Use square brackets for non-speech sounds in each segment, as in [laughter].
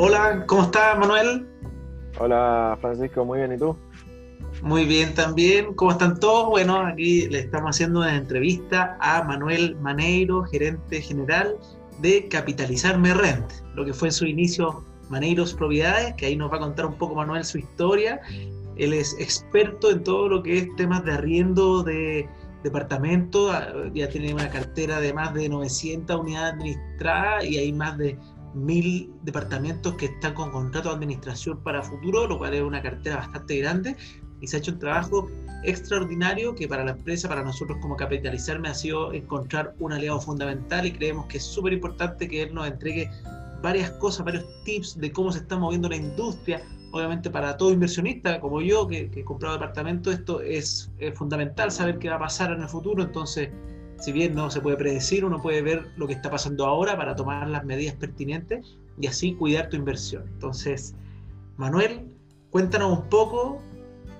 Hola, ¿cómo estás, Manuel? Hola, Francisco, muy bien, ¿y tú? Muy bien también, ¿cómo están todos? Bueno, aquí le estamos haciendo una entrevista a Manuel Maneiro, gerente general de Capitalizarme Rent, lo que fue en su inicio Maneiros Propiedades, que ahí nos va a contar un poco Manuel su historia. Él es experto en todo lo que es temas de arriendo de departamento, ah, ya tiene una cartera de más de 900 unidades administradas y hay más de mil departamentos que están con contrato de administración para futuro, lo cual es una cartera bastante grande y se ha hecho un trabajo extraordinario que para la empresa, para nosotros como capitalizarme, ha sido encontrar un aliado fundamental y creemos que es súper importante que él nos entregue varias cosas, varios tips de cómo se está moviendo la industria. Obviamente para todo inversionista como yo, que, que he comprado departamento, esto es, es fundamental saber qué va a pasar en el futuro. Entonces, si bien no se puede predecir, uno puede ver lo que está pasando ahora para tomar las medidas pertinentes y así cuidar tu inversión. Entonces, Manuel, cuéntanos un poco,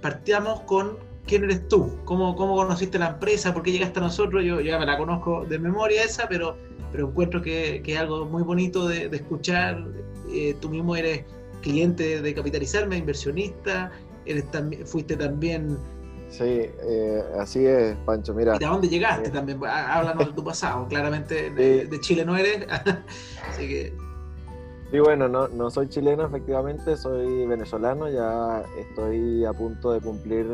partamos con quién eres tú, cómo, cómo conociste la empresa, por qué llegaste a nosotros, yo ya me la conozco de memoria esa, pero, pero encuentro que, que es algo muy bonito de, escuchar, eh, tú mismo eres cliente de Capitalizarme, inversionista, eres también, fuiste también Sí, eh, así es, Pancho. Mira. ¿Y de dónde llegaste eh, también? Háblanos de tu pasado. Claramente de, de Chile no eres. [laughs] así que. Sí, bueno, no, no soy chileno, efectivamente, soy venezolano. Ya estoy a punto de cumplir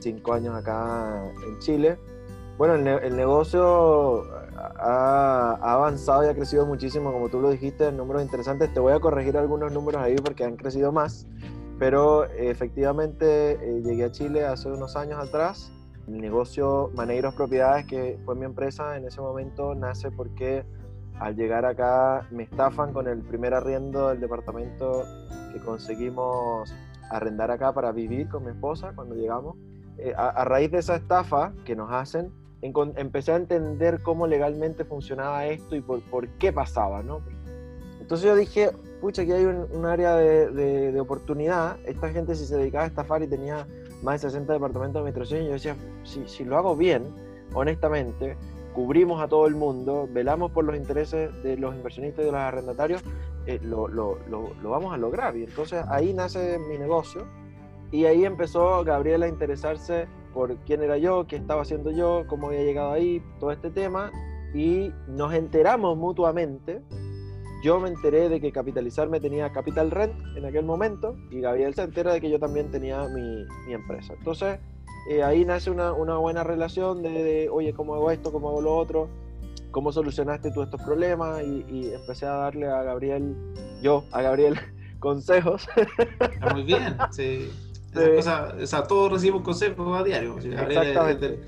cinco años acá en Chile. Bueno, el, el negocio ha, ha, avanzado y ha crecido muchísimo, como tú lo dijiste, en números interesantes. Te voy a corregir algunos números ahí porque han crecido más. Pero efectivamente eh, llegué a Chile hace unos años atrás. El negocio Maneiros Propiedades, que fue mi empresa en ese momento, nace porque al llegar acá me estafan con el primer arriendo del departamento que conseguimos arrendar acá para vivir con mi esposa cuando llegamos. Eh, a, a, raíz de esa estafa que nos hacen, en, empecé a entender cómo legalmente funcionaba esto y por, por qué pasaba, ¿no? Entonces yo dije, pucha, aquí hay un, un área de, de, de, oportunidad. Esta gente si se dedicaba a estafar y tenía más de 60 departamentos de administración, yo decía, si, si lo hago bien, honestamente, cubrimos a todo el mundo, velamos por los intereses de los inversionistas y de los arrendatarios, eh, lo, lo, lo, lo, vamos a lograr. Y entonces ahí nace mi negocio y ahí empezó Gabriel a interesarse por quién era yo, qué estaba haciendo yo, cómo había llegado ahí, todo este tema. Y nos enteramos mutuamente yo me enteré de que Capitalizarme tenía Capital Rent en aquel momento y Gabriel se entera de que yo también tenía mi, mi empresa. Entonces, eh, ahí nace una, una, buena relación de, de, oye, ¿cómo hago esto? ¿Cómo hago lo otro? ¿Cómo solucionaste tú estos problemas? Y, y empecé a darle a Gabriel, yo, a Gabriel, [laughs] consejos. Muy bien, sí. [laughs] Cosa, o sea, todos recibimos consejos a diario. Exactamente.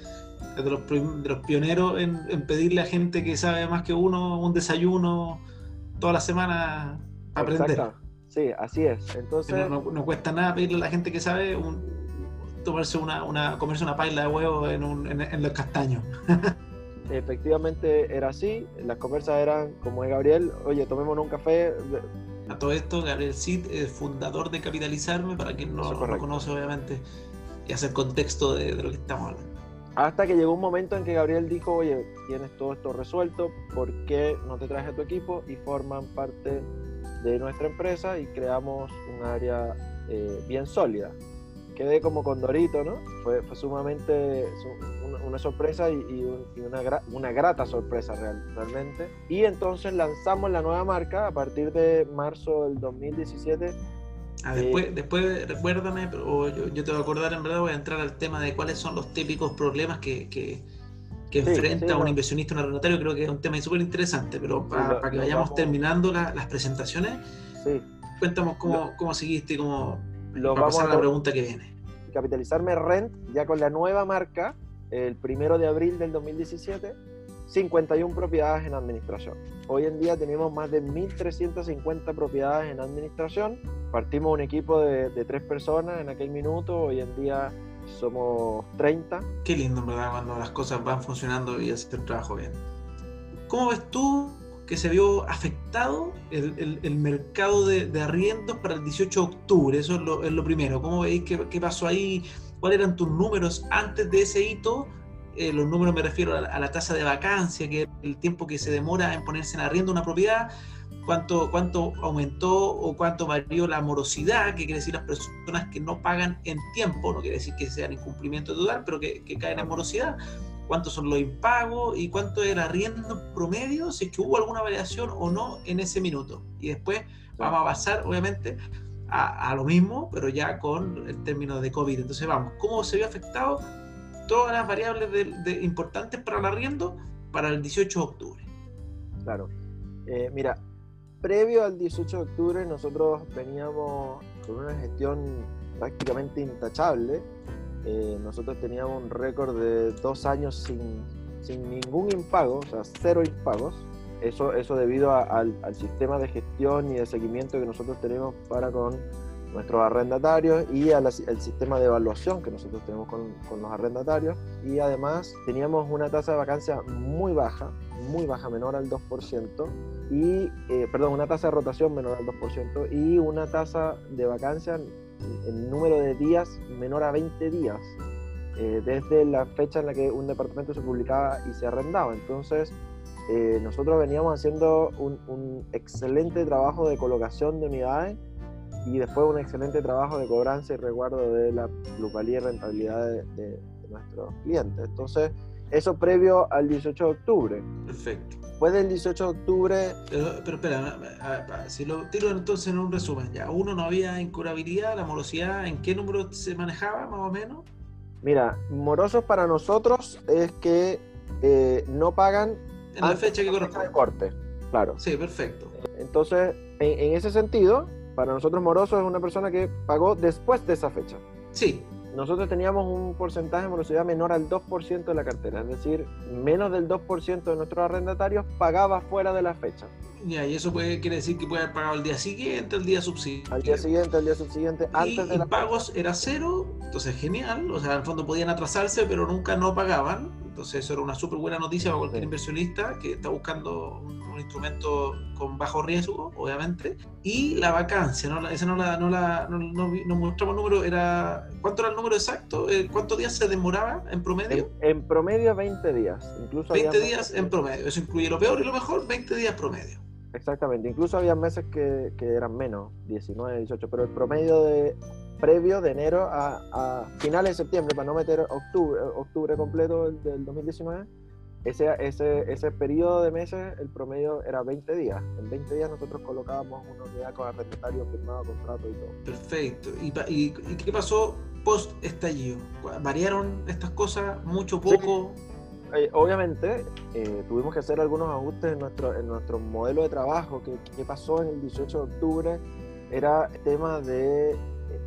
Es de, de, los, de los pioneros en, en pedirle a gente que sabe más que uno un desayuno toda la semana para aprender. Sí, así es. Entonces... No, no, no, cuesta nada pedirle a la gente que sabe un, tomarse una, una, comerse una paila de huevo en, un, en, en los castaños. [laughs] Efectivamente era así, las conversas eran como de Gabriel, oye, tomémonos un café. A todo esto, Gabriel Cid es fundador de Capitalizarme, para quien no lo conoce obviamente, y hacer contexto de, de lo que estamos hablando. Hasta que llegó un momento en que Gabriel dijo, oye, tienes todo esto resuelto, ¿por qué no te traes a tu equipo y forman parte de nuestra empresa y creamos un área eh, bien sólida? Quedé como condorito, ¿no? Fue, fue sumamente una, una, sorpresa y, y, un, y una, gra, una, grata sorpresa real, realmente. Y entonces lanzamos la nueva marca a partir de marzo del 2017 Ah, después, eh, después recuérdame, pero yo, yo, te voy a acordar, en verdad voy a entrar al tema de cuáles son los típicos problemas que, que, que sí, enfrenta sí, un inversionista, un arrendatario, creo que es un tema súper interesante, pero para, pa que vayamos vamos... terminando la, las presentaciones, sí. cuéntanos cómo, lo, cómo seguiste, cómo lo para pasar a la pregunta que viene. Capitalizarme Rent, ya con la nueva marca, el primero de abril del 2017 51 propiedades en administración. Hoy en día tenemos más de 1.350 propiedades en administración. Partimos un equipo de, tres personas en aquel minuto, hoy en día somos 30. Qué lindo, ¿verdad? Cuando las cosas van funcionando y haces el trabajo bien. ¿Cómo ves tú que se vio afectado el, el, mercado de, arriendos para el 18 de octubre? Eso es lo, es lo primero. ¿Cómo veis qué, qué pasó ahí? ¿Cuáles eran tus números antes de ese hito? eh, los números me refiero a, la tasa de vacancia, que es el tiempo que se demora en ponerse en arriendo una propiedad, cuánto, cuánto aumentó o cuánto varió la morosidad, que quiere decir las personas que no pagan en tiempo, no quiere decir que sean incumplimiento total, pero que, que caen en morosidad, cuántos son los impagos y cuánto era arriendo promedio, si es que hubo alguna variación o no en ese minuto. Y después vamos a pasar, obviamente, a, lo mismo, pero ya con el término de COVID. Entonces vamos, ¿cómo se vio afectado todas las variables de, importantes para el arriendo para el 18 de octubre? Claro. Eh, mira, previo al 18 de octubre nosotros veníamos con una gestión prácticamente intachable. Eh, nosotros teníamos un récord de dos años sin, sin ningún impago, o sea, cero impagos. Eso, eso debido al, sistema de gestión y de seguimiento que nosotros tenemos para con nuestros arrendatarios y al sistema de evaluación que nosotros tenemos con, con, los arrendatarios. Y además teníamos una tasa de vacancia muy baja, muy baja, menor al 2%, y, eh, perdón, una tasa de rotación menor al 2% y una tasa de vacancia en número de días menor a 20 días. Eh, desde la fecha en la que un departamento se publicaba y se arrendaba. Entonces, eh, nosotros veníamos haciendo un, excelente trabajo de colocación de unidades y después un excelente trabajo de cobranza y resguardo de la plusvalía y rentabilidad de, nuestros clientes. Entonces, eso previo al 18 de octubre. Perfecto. Después del 18 de octubre... Pero, espera, si lo tiro entonces en un resumen, ya, uno no había incurabilidad, la morosidad, ¿en qué número se manejaba más o menos? Mira, morosos para nosotros es que eh, no pagan en la fecha que corresponde. corte, claro. Sí, perfecto. Entonces, en, ese sentido, para nosotros moroso es una persona que pagó después de esa fecha. Sí. Nosotros teníamos un porcentaje de morosidad menor al 2% de la cartera, es decir, menos del 2% de nuestros arrendatarios pagaba fuera de la fecha. Ya, y eso puede, quiere decir que puede haber pagado el día siguiente, el día subsiguiente. Al día siguiente, al día subsiguiente, antes de la pagos era cero, entonces genial, o sea, en el fondo podían atrasarse, pero nunca no pagaban entonces eso era una súper buena noticia para cualquier inversionista que está buscando un, instrumento con bajo riesgo, obviamente. Y la vacancia, ¿no? esa no la, no la no, no, mostramos número, era ¿cuánto era el número exacto? Eh, ¿Cuántos días se demoraba en promedio? En, promedio 20 días. Incluso 20 días en promedio, eso incluye lo peor y lo mejor, 20 días promedio. Exactamente, incluso había meses que, que eran menos, 19, 18, pero el promedio de previo de enero a, finales de septiembre, para no meter octubre, octubre completo del, 2019, ese, ese, ese periodo de meses, el promedio era 20 días. En 20 días nosotros colocábamos una unidad con arrendatario firmado, contrato y todo. Perfecto. ¿Y, y, qué pasó post estallido? ¿Variaron estas cosas mucho, poco? Eh, obviamente eh, tuvimos que hacer algunos ajustes en nuestro, en nuestro modelo de trabajo. ¿Qué, ¿Qué pasó en el 18 de octubre? Era tema de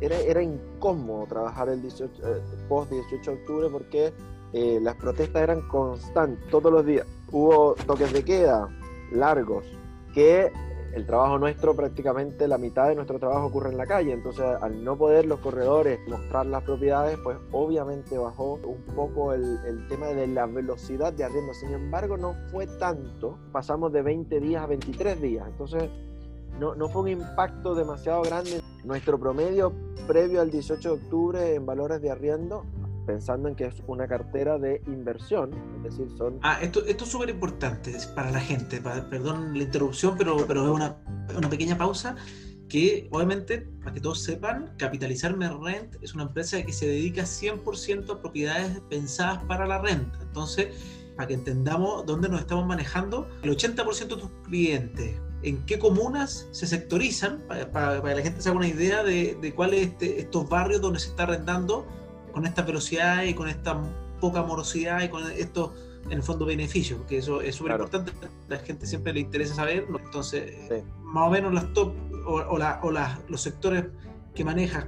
era, era incómodo trabajar el 18, eh, post 18 de octubre porque eh, las protestas eran constantes, todos los días. Hubo toques de queda largos, que el trabajo nuestro, prácticamente la mitad de nuestro trabajo ocurre en la calle, entonces al no poder los corredores mostrar las propiedades, pues obviamente bajó un poco el, el, tema de la velocidad de arriendo. Sin embargo, no fue tanto, pasamos de 20 días a 23 días, entonces no, no fue un impacto demasiado grande. Nuestro promedio previo al 18 de octubre en valores de arriendo, pensando en que es una cartera de inversión, es decir, son... Ah, esto, esto es súper importante para la gente, perdón la interrupción, pero, pero es una, una pequeña pausa que obviamente, para que todos sepan, Capitalizarme Rent es una empresa que se dedica 100% a propiedades pensadas para la renta. Entonces, para que entendamos dónde nos estamos manejando, el 80% de tus clientes en qué comunas se sectorizan, para, que la gente se haga una idea de, de cuáles este, estos barrios donde se está arrendando con esta velocidad y con esta poca morosidad y con estos, en el fondo, beneficios, porque eso es súper importante, a la gente siempre le interesa saberlo. Entonces, más o menos las top o, la, o los sectores que manejas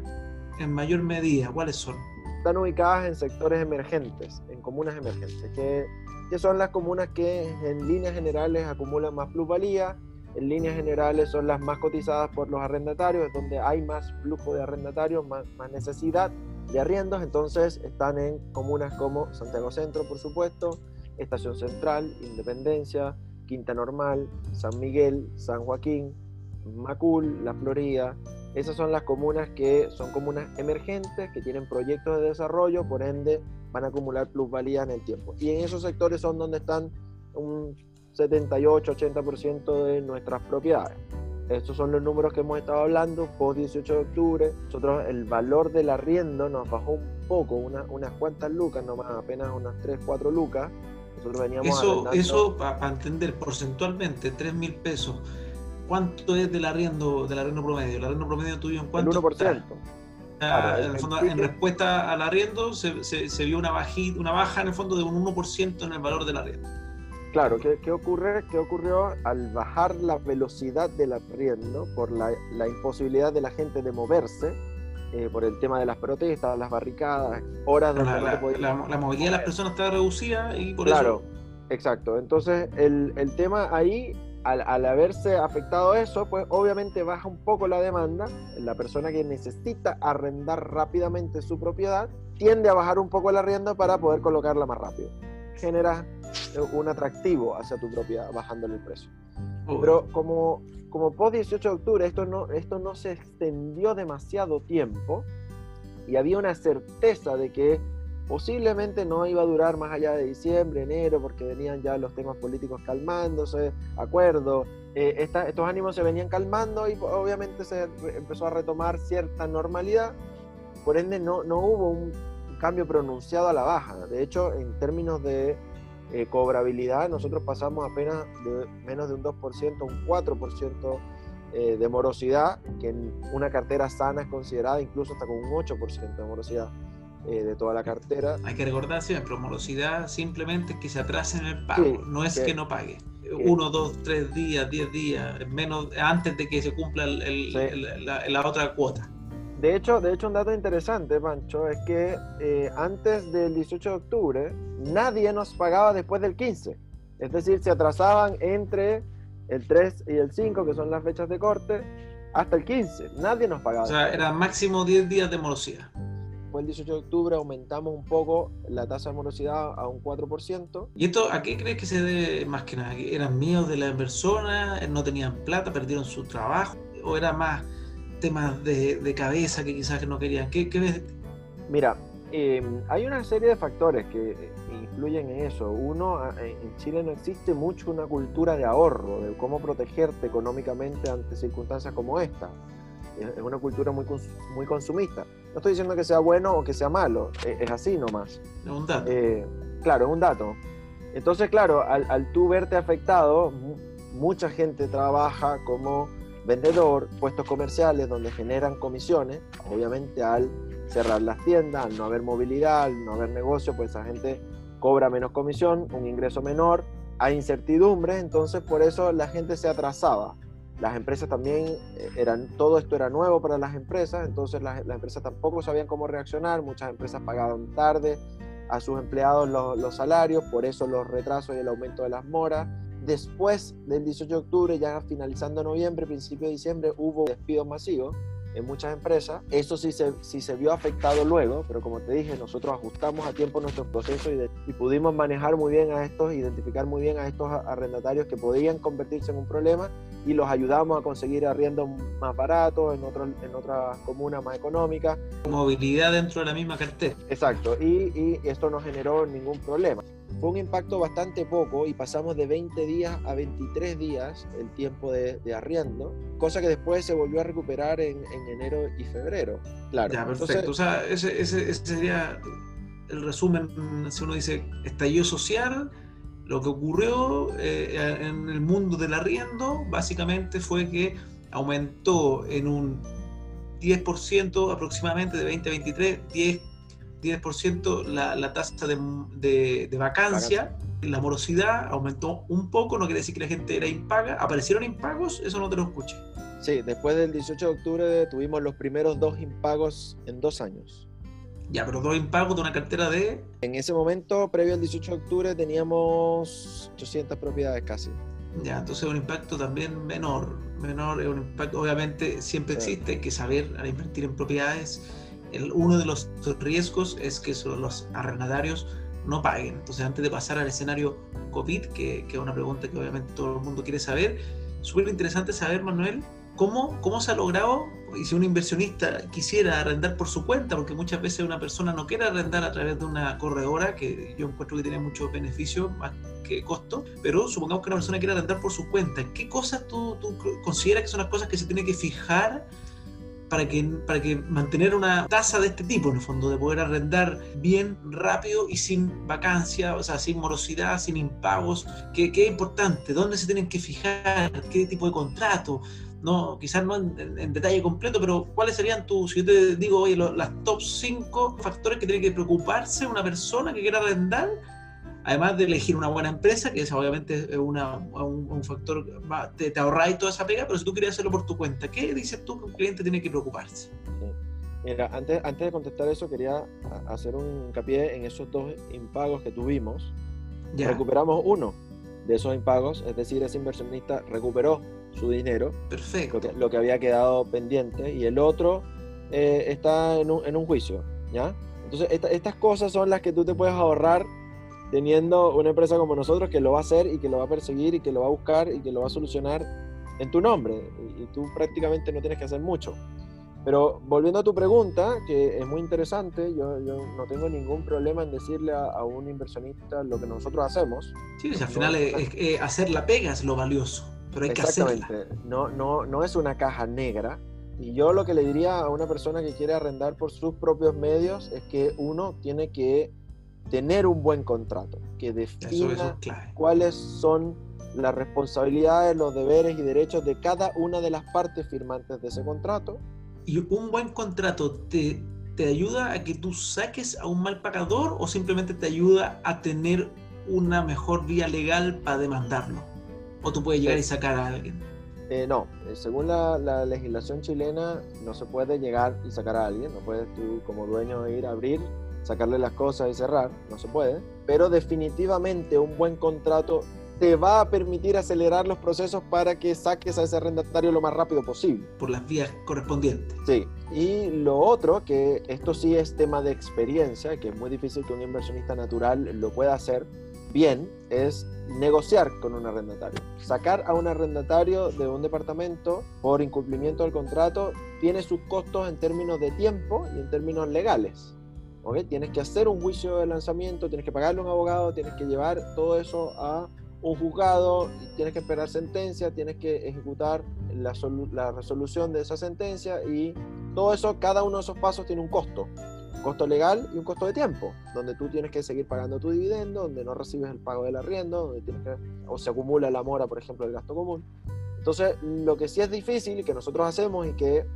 en mayor medida, ¿cuáles son? Están ubicadas en sectores emergentes, en comunas emergentes, que, que son las comunas que en líneas generales acumulan más plusvalía, en líneas generales son las más cotizadas por los arrendatarios, donde hay más flujo de arrendatarios, más, más necesidad de arriendos, entonces están en comunas como Santiago Centro, por supuesto, Estación Central, Independencia, Quinta Normal, San Miguel, San Joaquín, Macul, La Florida. Esas son las comunas que son comunas emergentes, que tienen proyectos de desarrollo, por ende van a acumular plusvalía en el tiempo. Y en esos sectores son donde están 78-80% de nuestras propiedades. Estos son los números que hemos estado hablando, post 18 de octubre. Nosotros el valor del arriendo nos bajó un poco, unas cuantas lucas, nomás apenas unas 3, 4 lucas. Nosotros veníamos Eso, eso para entender porcentualmente, 3 mil pesos. ¿Cuánto es del arriendo, del arriendo promedio? ¿El arriendo promedio tuyo en cuánto? El 1%. en, respuesta al arriendo se, se, vio una, bajita, una baja en el fondo de un 1% en el valor del arriendo. Claro, ¿qué, ¿qué, ocurre? ¿qué ocurrió al bajar la velocidad del arriendo por la, la imposibilidad de la gente de moverse? Eh, por el tema de las protestas, las barricadas, horas donde la, la, movilidad de las personas estaba reducida y por eso... Claro, exacto. Entonces, el, el tema ahí, al, al, haberse afectado eso, pues obviamente baja un poco la demanda. La persona que necesita arrendar rápidamente su propiedad tiende a bajar un poco el arriendo para poder colocarla más rápido. Genera un atractivo hacia tu propiedad, bajándole el precio. Pero como, como post 18 de octubre esto no, esto no se extendió demasiado tiempo y había una certeza de que posiblemente no iba a durar más allá de diciembre, enero, porque venían ya los temas políticos calmándose, acuerdo, eh, estos ánimos se venían calmando y obviamente se empezó a retomar cierta normalidad, por ende no, no hubo un cambio pronunciado a la baja. De hecho, en términos de eh, cobrabilidad, nosotros pasamos apenas de menos de un 2%, un 4% eh, de morosidad, que en una cartera sana es considerada incluso hasta con un 8% de morosidad eh, de toda la cartera. Hay que recordar siempre, morosidad simplemente es que se atrase en el pago, no es que, no pague. Uno, dos, tres días, diez días, menos antes de que se cumpla la otra cuota. De hecho, de hecho, un dato interesante, Pancho, es que eh, antes del 18 de octubre nadie nos pagaba después del 15. Es decir, se atrasaban entre el 3 y el 5, que son las fechas de corte, hasta el 15. Nadie nos pagaba. O sea, era máximo 10 días de morosidad. Después del 18 de octubre aumentamos un poco la tasa de morosidad a un 4%. ¿Y esto a qué crees que se debe más que nada? ¿Eran miedos de las personas? ¿No tenían plata? ¿Perdieron su trabajo? ¿O era más temas de, cabeza que quizás no querían? ¿Qué, ves? Mira, em, hay una serie de factores que influyen en eso. Uno, en Chile no existe mucho una cultura de ahorro, de cómo protegerte económicamente ante circunstancias como esta. Es una cultura muy, muy consumista. No estoy diciendo que sea bueno o que sea malo, e, es, así nomás. Es un dato. Eh, claro, es un dato. Entonces, claro, al, al tú verte afectado, mucha gente trabaja como vendedor, puestos comerciales donde generan comisiones, obviamente al cerrar las tiendas, al no haber movilidad, al no haber negocio, pues esa gente cobra menos comisión, un ingreso menor, hay incertidumbre, entonces por eso la gente se atrasaba. Las empresas también eh, eran, todo esto era nuevo para las empresas, entonces las, empresas tampoco sabían cómo reaccionar, muchas empresas pagaban tarde a sus empleados los, los salarios, por eso los retrasos y el aumento de las moras Después del 18 de octubre, ya finalizando noviembre, principio de diciembre, hubo despidos masivos en muchas empresas. Eso sí se, sí se vio afectado luego, pero como te dije, nosotros ajustamos a tiempo nuestro proceso y, y, pudimos manejar muy bien a estos, identificar muy bien a estos arrendatarios que podían convertirse en un problema y los ayudamos a conseguir arriendos más baratos en, otros, en otras comunas más económicas. Movilidad dentro de la misma cartera. Exacto, y, y esto no generó ningún problema. Fue un impacto bastante poco y pasamos de 20 días a 23 días el tiempo de, arriendo, cosa que después se volvió a recuperar en, enero y febrero. Claro. Ya, perfecto. o sea, ese, ese, sería el resumen, si uno dice estallido social, lo que ocurrió eh, en el mundo del arriendo básicamente fue que aumentó en un 10% aproximadamente de 2023, 10 10% la, la tasa de, de, vacancia, la morosidad aumentó un poco, no quiere decir que la gente era impaga, aparecieron impagos, eso no te lo escuché. Sí, después del 18 de octubre tuvimos los primeros dos impagos en dos años. Ya, pero dos impagos de una cartera de... En ese momento, previo al 18 de octubre, teníamos 800 propiedades casi. Ya, entonces un impacto también menor, menor, es un impacto, obviamente siempre existe, hay que saber al invertir en propiedades uno de los riesgos es que los arrendadarios no paguen. Entonces, antes de pasar al escenario COVID, que, es una pregunta que obviamente todo el mundo quiere saber, súper interesante saber, Manuel, ¿cómo, ¿cómo se ha logrado? Y si un inversionista quisiera arrendar por su cuenta, porque muchas veces una persona no quiere arrendar a través de una corredora, que yo encuentro que tiene muchos beneficios más que costo, pero supongamos que una persona quiere arrendar por su cuenta, ¿qué cosas tú, tú consideras que son las cosas que se tiene que fijar para que, para que mantener una tasa de este tipo, en el fondo, de poder arrendar bien, rápido y sin vacancia, o sea, sin morosidad, sin impagos, ¿qué, es importante? ¿Dónde se tienen que fijar? ¿Qué tipo de contrato? No, quizás no en, detalle completo, pero ¿cuáles serían tus, si yo te digo, oye, las top 5 factores que tiene que preocuparse una persona que quiera arrendar además de elegir una buena empresa, que es obviamente es una, un, factor, te, te ahorráis toda esa pega, pero si tú quieres hacerlo por tu cuenta, ¿qué dices tú que un cliente tiene que preocuparse? Mira, antes, antes de contestar eso, quería hacer un hincapié en esos dos impagos que tuvimos. Ya. Recuperamos uno de esos impagos, es decir, ese inversionista recuperó su dinero, Perfecto. Lo que, había quedado pendiente, y el otro eh, está en un, en un, juicio, ¿ya? Entonces, estas cosas son las que tú te puedes ahorrar teniendo una empresa como nosotros que lo va a hacer y que lo va a perseguir y que lo va a buscar y que lo va a solucionar en tu nombre y, tú prácticamente no tienes que hacer mucho. Pero volviendo a tu pregunta, que es muy interesante, yo, no tengo ningún problema en decirle a, un inversionista lo que nosotros hacemos. Sí, al final es, hacer la pega es lo valioso, pero hay que hacerla. No, no, no es una caja negra. Y yo lo que le diría a una persona que quiere arrendar por sus propios medios es que uno tiene que tener un buen contrato que defina cuáles son las responsabilidades, los deberes y derechos de cada una de las partes firmantes de ese contrato. ¿Y un buen contrato te, te ayuda a que tú saques a un mal pagador o simplemente te ayuda a tener una mejor vía legal para demandarlo? ¿O tú puedes llegar y sacar a alguien? Eh, no, eh, según la, la, legislación chilena no se puede llegar y sacar a alguien, no puedes tú como dueño ir a abrir sacarle las cosas y cerrar, no se puede, pero definitivamente un buen contrato te va a permitir acelerar los procesos para que saques a ese arrendatario lo más rápido posible. Por las vías correspondientes. Sí, y lo otro, que esto sí es tema de experiencia, que es muy difícil que un inversionista natural lo pueda hacer bien, es negociar con un arrendatario. Sacar a un arrendatario de un departamento por incumplimiento del contrato tiene sus costos en términos de tiempo y en términos legales. Tienes que hacer un juicio de lanzamiento, tienes que pagarle a un abogado, tienes que llevar todo eso a un juzgado, tienes que esperar sentencia, tienes que ejecutar la, resolución de esa sentencia y todo eso, cada uno de esos pasos tiene un costo, costo legal y un costo de tiempo, donde tú tienes que seguir pagando tu dividendo, donde no recibes el pago del arriendo, donde tienes que, o se acumula la mora, por ejemplo, del gasto común. Entonces, lo que sí es difícil y que nosotros hacemos y que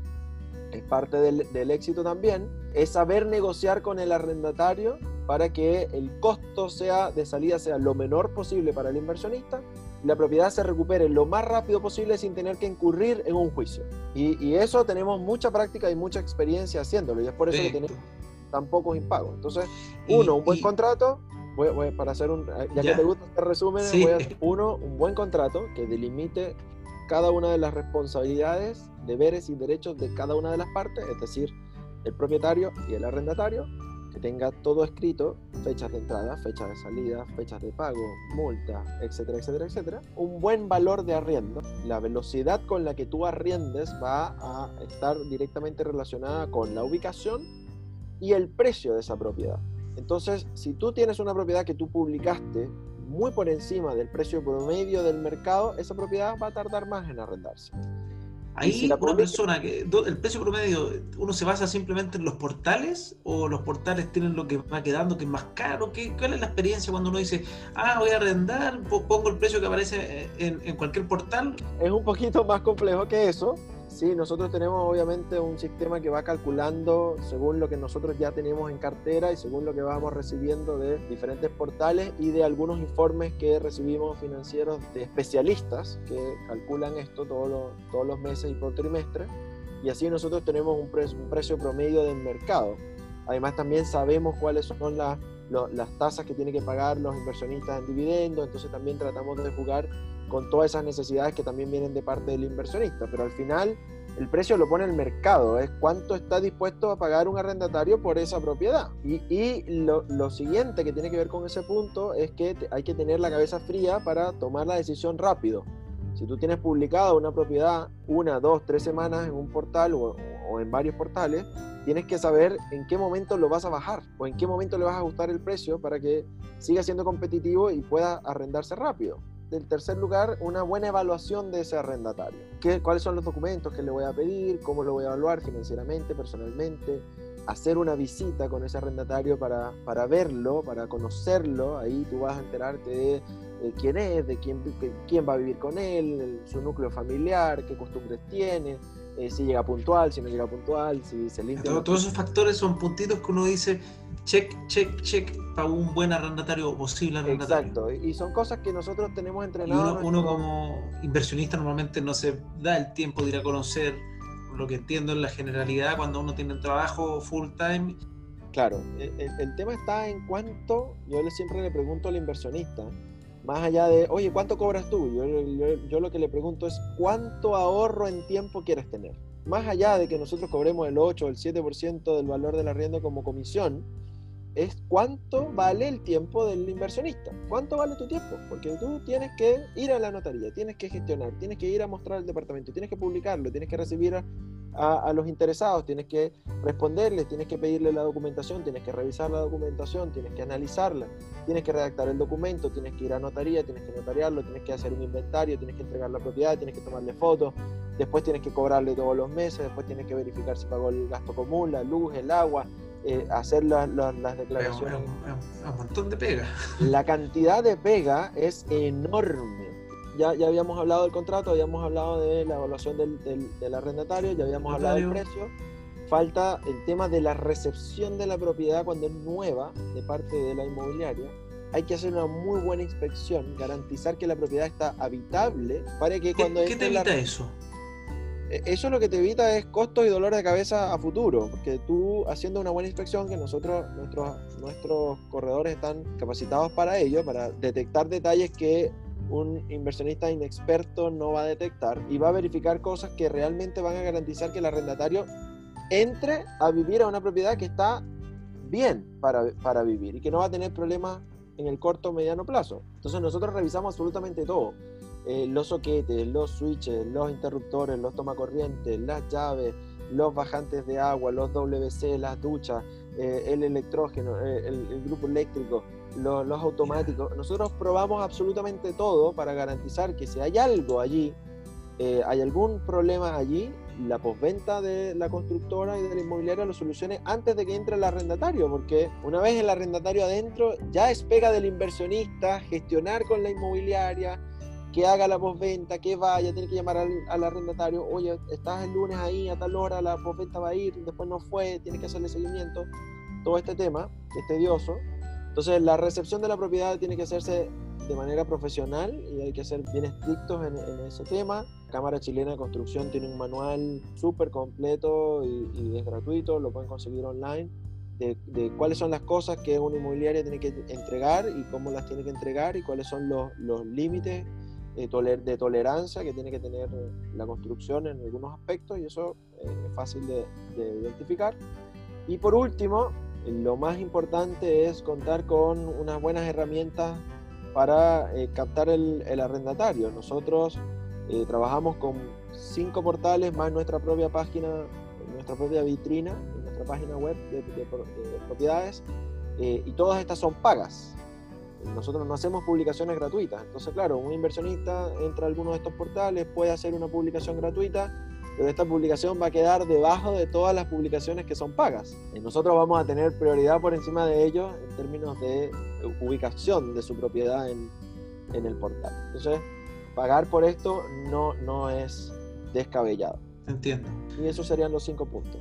es parte del, éxito también, es saber negociar con el arrendatario para que el costo sea de salida sea lo menor posible para el inversionista y la propiedad se recupere lo más rápido posible sin tener que incurrir en un juicio. Y, eso tenemos mucha práctica y mucha experiencia haciéndolo y es por eso que tenemos tan pocos impagos. Entonces, uno, un buen contrato, para hacer un, ya, que te gusta este resumen, uno, un buen contrato que delimite cada una de las responsabilidades, deberes y derechos de cada una de las partes, es decir, el propietario y el arrendatario, que tenga todo escrito, fechas de entrada, fechas de salida, fechas de pago, multa, etcétera, etcétera, etcétera. Un buen valor de arriendo. La velocidad con la que tú arriendes va a estar directamente relacionada con la ubicación y el precio de esa propiedad. Entonces, si tú tienes una propiedad que tú publicaste muy por encima del precio promedio del mercado, esa propiedad va a tardar más en arrendarse. Ahí una persona que el precio promedio, uno se basa simplemente en los portales o los portales tienen lo que va quedando que es más caro. ¿Qué, ¿Cuál es la experiencia cuando uno dice, ah, voy a arrendar, pongo el precio que aparece en, en cualquier portal? Es un poquito más complejo que eso. Sí, nosotros tenemos obviamente un sistema que va calculando según lo que nosotros ya tenemos en cartera y según lo que vamos recibiendo de diferentes portales y de algunos informes que recibimos financieros de especialistas que calculan esto todos los, todos los meses y por trimestre. Y así nosotros tenemos un, un precio promedio del mercado. Además también sabemos cuáles son las, las tasas que tienen que pagar los inversionistas en dividendos, entonces también tratamos de jugar con todas esas necesidades que también vienen de parte del inversionista. Pero al final el precio lo pone el mercado, es cuánto está dispuesto a pagar un arrendatario por esa propiedad. Y, lo, siguiente que tiene que ver con ese punto es que hay que tener la cabeza fría para tomar la decisión rápido. Si tú tienes publicada una propiedad una, dos, tres semanas en un portal o, o, en varios portales, tienes que saber en qué momento lo vas a bajar o en qué momento le vas a ajustar el precio para que siga siendo competitivo y pueda arrendarse rápido. En tercer lugar, una buena evaluación de ese arrendatario. ¿Qué, ¿Cuáles son los documentos que le voy a pedir? ¿Cómo lo voy a evaluar financieramente, personalmente? hacer una visita con ese arrendatario para, para verlo, para conocerlo. Ahí tú vas a enterarte de, quién es, de quién, quién va a vivir con él, su núcleo familiar, qué costumbres tiene, eh, si llega puntual, si no llega puntual, si se limpia. todos esos factores son puntitos que uno dice, check, check, check, para un buen arrendatario posible arrendatario. Exacto, y son cosas que nosotros tenemos entrenados. uno, uno como inversionista normalmente no se da el tiempo de ir a conocer lo que entiendo en la generalidad cuando uno tiene un trabajo full time. Claro, el, tema está en cuánto, yo siempre le pregunto al inversionista, más allá de, oye, ¿cuánto cobras tú? Yo, yo, lo que le pregunto es, ¿cuánto ahorro en tiempo quieres tener? Más allá de que nosotros cobremos el 8 o el 7% del valor del arriendo como comisión, es cuánto vale el tiempo del inversionista. ¿Cuánto vale tu tiempo? Porque tú tienes que ir a la notaría, tienes que gestionar, tienes que ir a mostrar el departamento, tienes que publicarlo, tienes que recibir a, a, los interesados, tienes que responderles, tienes que pedirle la documentación, tienes que revisar la documentación, tienes que analizarla, tienes que redactar el documento, tienes que ir a notaría, tienes que notariarlo, tienes que hacer un inventario, tienes que entregar la propiedad, tienes que tomarle fotos, después tienes que cobrarle todos los meses, después tienes que verificar si pagó el gasto común, la luz, el agua, eh, hacer las declaraciones. un montón de pega. [laughs] La cantidad de pega es enorme. Ya, ya habíamos hablado del contrato, habíamos hablado de la evaluación del, del, arrendatario, ya habíamos hablado del precio. Falta el tema de la recepción de la propiedad cuando es nueva de parte de la inmobiliaria. Hay que hacer una muy buena inspección, garantizar que la propiedad está habitable para que cuando... ¿Qué, te evita eso? E-, eso lo que te evita es costos y dolor de cabeza a futuro, porque tú haciendo una buena inspección, que nosotros, nuestros, nuestros corredores están capacitados para ello, para detectar detalles que un inversionista inexperto no va a detectar y va a verificar cosas que realmente van a garantizar que el arrendatario entre a vivir a una propiedad que está bien para, para vivir y que no va a tener problemas en el corto o mediano plazo. Entonces nosotros revisamos absolutamente todo eh, los soquetes, los switches, los interruptores, los tomacorrientes, las llaves, los bajantes de agua, los WC, las duchas, eh, el electrógeno, eh, el, grupo eléctrico, los, automáticos. Nosotros probamos absolutamente todo para garantizar que si hay algo allí, hay algún problema allí, la postventa de la constructora y de la inmobiliaria lo solucione antes de que entre el arrendatario, porque una vez el arrendatario adentro, ya es pega del inversionista gestionar con la inmobiliaria, que haga la postventa, que vaya, tiene que llamar al, arrendatario, oye, estás el lunes ahí a tal hora, la postventa va a ir, después no fue, tiene que hacerle seguimiento, todo este tema es tedioso. Entonces la recepción de la propiedad tiene que hacerse de manera profesional y hay que ser bien estrictos en, ese tema. Cámara Chilena de Construcción tiene un manual súper completo y, es gratuito, lo pueden conseguir online. De, de, cuáles son las cosas que una inmobiliaria tiene que entregar y cómo las tiene que entregar y cuáles son los, los límites de, tolerancia que tiene que tener la construcción en algunos aspectos y eso eh, es fácil de, identificar. Y por último, lo más importante es contar con unas buenas herramientas para eh, captar el, arrendatario. Nosotros eh, trabajamos con cinco portales más nuestra propia página, nuestra propia vitrina, nuestra página web de, de propiedades y todas estas son pagas nosotros no hacemos publicaciones gratuitas. Entonces, claro, un inversionista entra a alguno de estos portales, puede hacer una publicación gratuita, pero esta publicación va a quedar debajo de todas las publicaciones que son pagas. Y nosotros vamos a tener prioridad por encima de ellos en términos de ubicación de su propiedad en, en el portal. Entonces, pagar por esto no, no es descabellado. Entiendo. Y esos serían los cinco puntos.